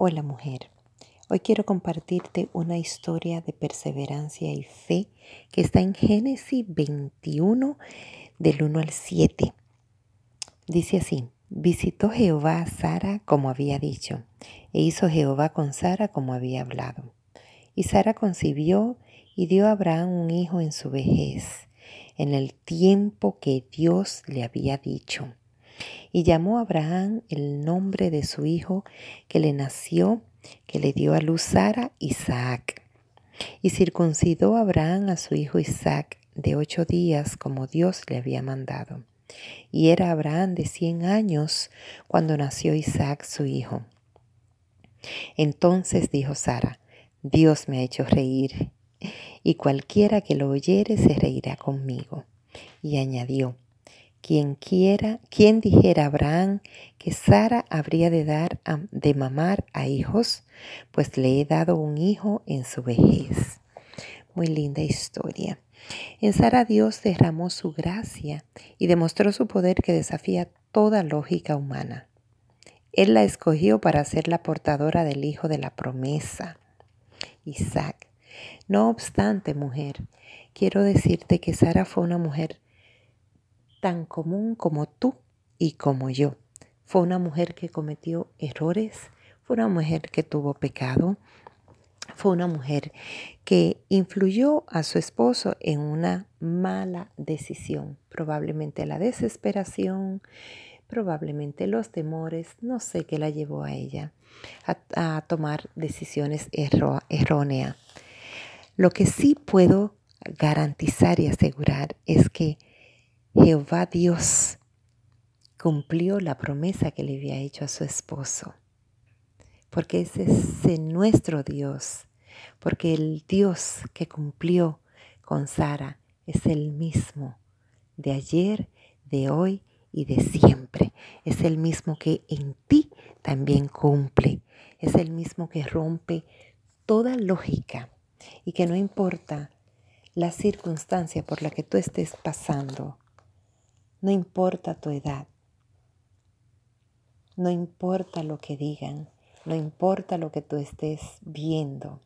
Hola mujer, hoy quiero compartirte una historia de perseverancia y fe que está en Génesis 21 del 1 al 7. Dice así, visitó Jehová a Sara como había dicho, e hizo Jehová con Sara como había hablado. Y Sara concibió y dio a Abraham un hijo en su vejez, en el tiempo que Dios le había dicho. Y llamó a Abraham el nombre de su hijo que le nació, que le dio a luz Sara, Isaac. Y circuncidó Abraham a su hijo Isaac de ocho días como Dios le había mandado. Y era Abraham de cien años cuando nació Isaac su hijo. Entonces dijo Sara, Dios me ha hecho reír, y cualquiera que lo oyere se reirá conmigo. Y añadió, quien quiera, quien dijera a Abraham que Sara habría de dar de mamar a hijos, pues le he dado un hijo en su vejez. Muy linda historia. En Sara Dios derramó su gracia y demostró su poder que desafía toda lógica humana. Él la escogió para ser la portadora del hijo de la promesa, Isaac. No obstante, mujer, quiero decirte que Sara fue una mujer tan común como tú y como yo. Fue una mujer que cometió errores, fue una mujer que tuvo pecado, fue una mujer que influyó a su esposo en una mala decisión, probablemente la desesperación, probablemente los temores, no sé qué la llevó a ella a, tomar decisiones erróneas. Lo que sí puedo garantizar y asegurar es que Jehová Dios cumplió la promesa que le había hecho a su esposo. Porque ese es nuestro Dios. Porque el Dios que cumplió con Sara es el mismo de ayer, de hoy y de siempre. Es el mismo que en ti también cumple. Es el mismo que rompe toda lógica y que no importa la circunstancia por la que tú estés pasando, no importa tu edad. No importa lo que digan. No importa lo que tú estés viendo.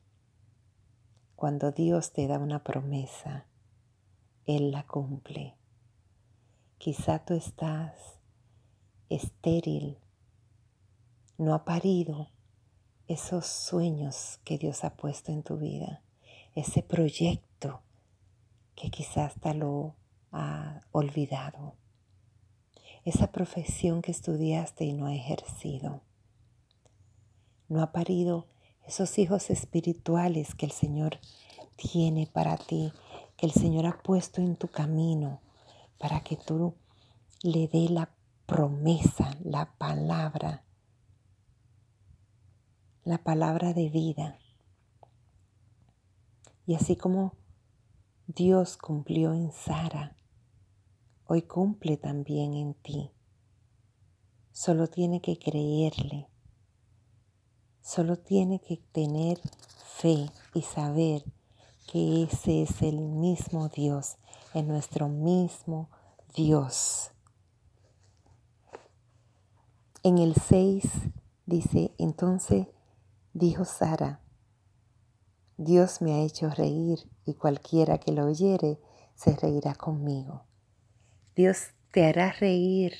Cuando Dios te da una promesa, Él la cumple. Quizá tú estás estéril, no ha parido esos sueños que Dios ha puesto en tu vida, ese proyecto que quizás hasta lo ha olvidado esa profesión que estudiaste y no ha ejercido. No ha parido esos hijos espirituales que el Señor tiene para ti, que el Señor ha puesto en tu camino para que tú le dé la promesa, la palabra, la palabra de vida. Y así como Dios cumplió en Sara, hoy cumple también en ti. Solo tiene que creerle. Solo tiene que tener fe y saber que ese es el mismo Dios, es nuestro mismo Dios. En el 6 dice, entonces dijo Sara, Dios me ha hecho reír y cualquiera que lo oyere se reirá conmigo. Dios te hará reír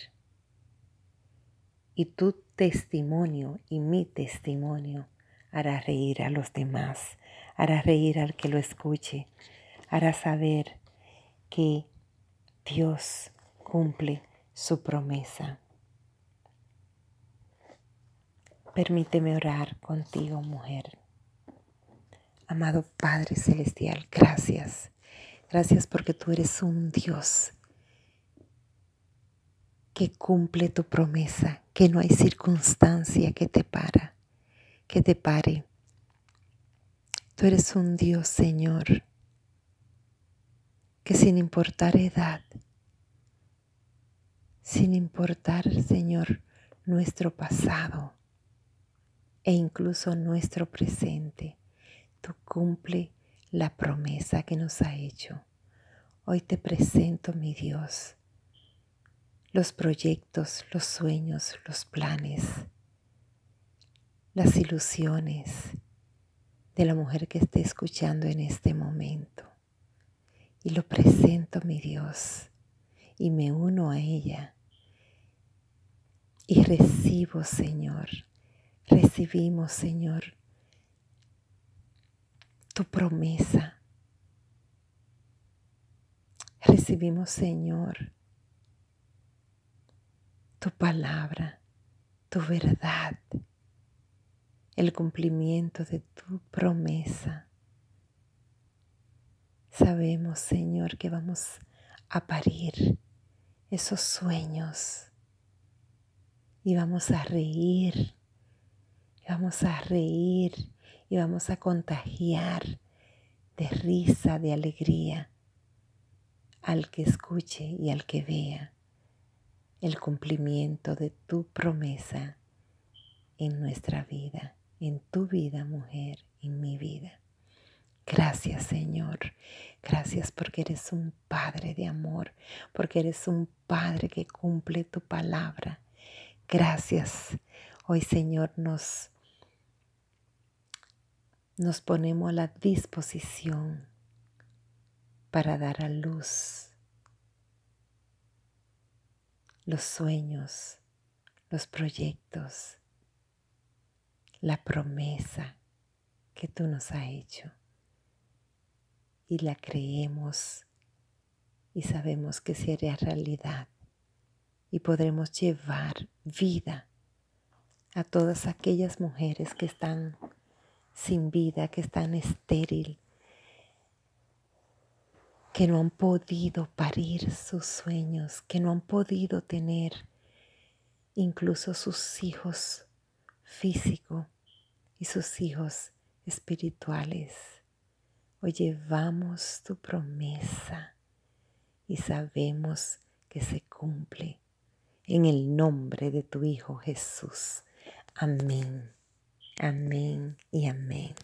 y tu testimonio y mi testimonio hará reír a los demás, hará reír al que lo escuche, hará saber que Dios cumple su promesa. Permíteme orar contigo, mujer. Amado Padre Celestial, gracias. Gracias porque tú eres un Dios que cumple tu promesa, que no hay circunstancia que te para, que te pare. Tú eres un Dios, Señor, que sin importar edad, sin importar, Señor, nuestro pasado e incluso nuestro presente, tú cumple la promesa que nos ha hecho. Hoy te presento, mi Dios, los proyectos, los sueños, los planes, las ilusiones de la mujer que esté escuchando en este momento. Y lo presento, mi Dios, y me uno a ella. Y recibo, Señor, recibimos, Señor, tu promesa. Recibimos, Señor, tu palabra, tu verdad, el cumplimiento de tu promesa. Sabemos, Señor, que vamos a parir esos sueños y vamos a reír, vamos a reír y vamos a contagiar de risa, de alegría al que escuche y al que vea el cumplimiento de tu promesa en nuestra vida, en tu vida, mujer, en mi vida. Gracias Señor, gracias porque eres un Padre de amor, porque eres un Padre que cumple tu palabra. Gracias. Hoy Señor nos, nos ponemos a la disposición para dar a luz los sueños, los proyectos, la promesa que tú nos has hecho. Y la creemos y sabemos que será realidad y podremos llevar vida a todas aquellas mujeres que están sin vida, que están estéril, que no han podido parir sus sueños, que no han podido tener incluso sus hijos físicos y sus hijos espirituales. Hoy llevamos tu promesa y sabemos que se cumple en el nombre de tu Hijo Jesús. Amén, amén y amén.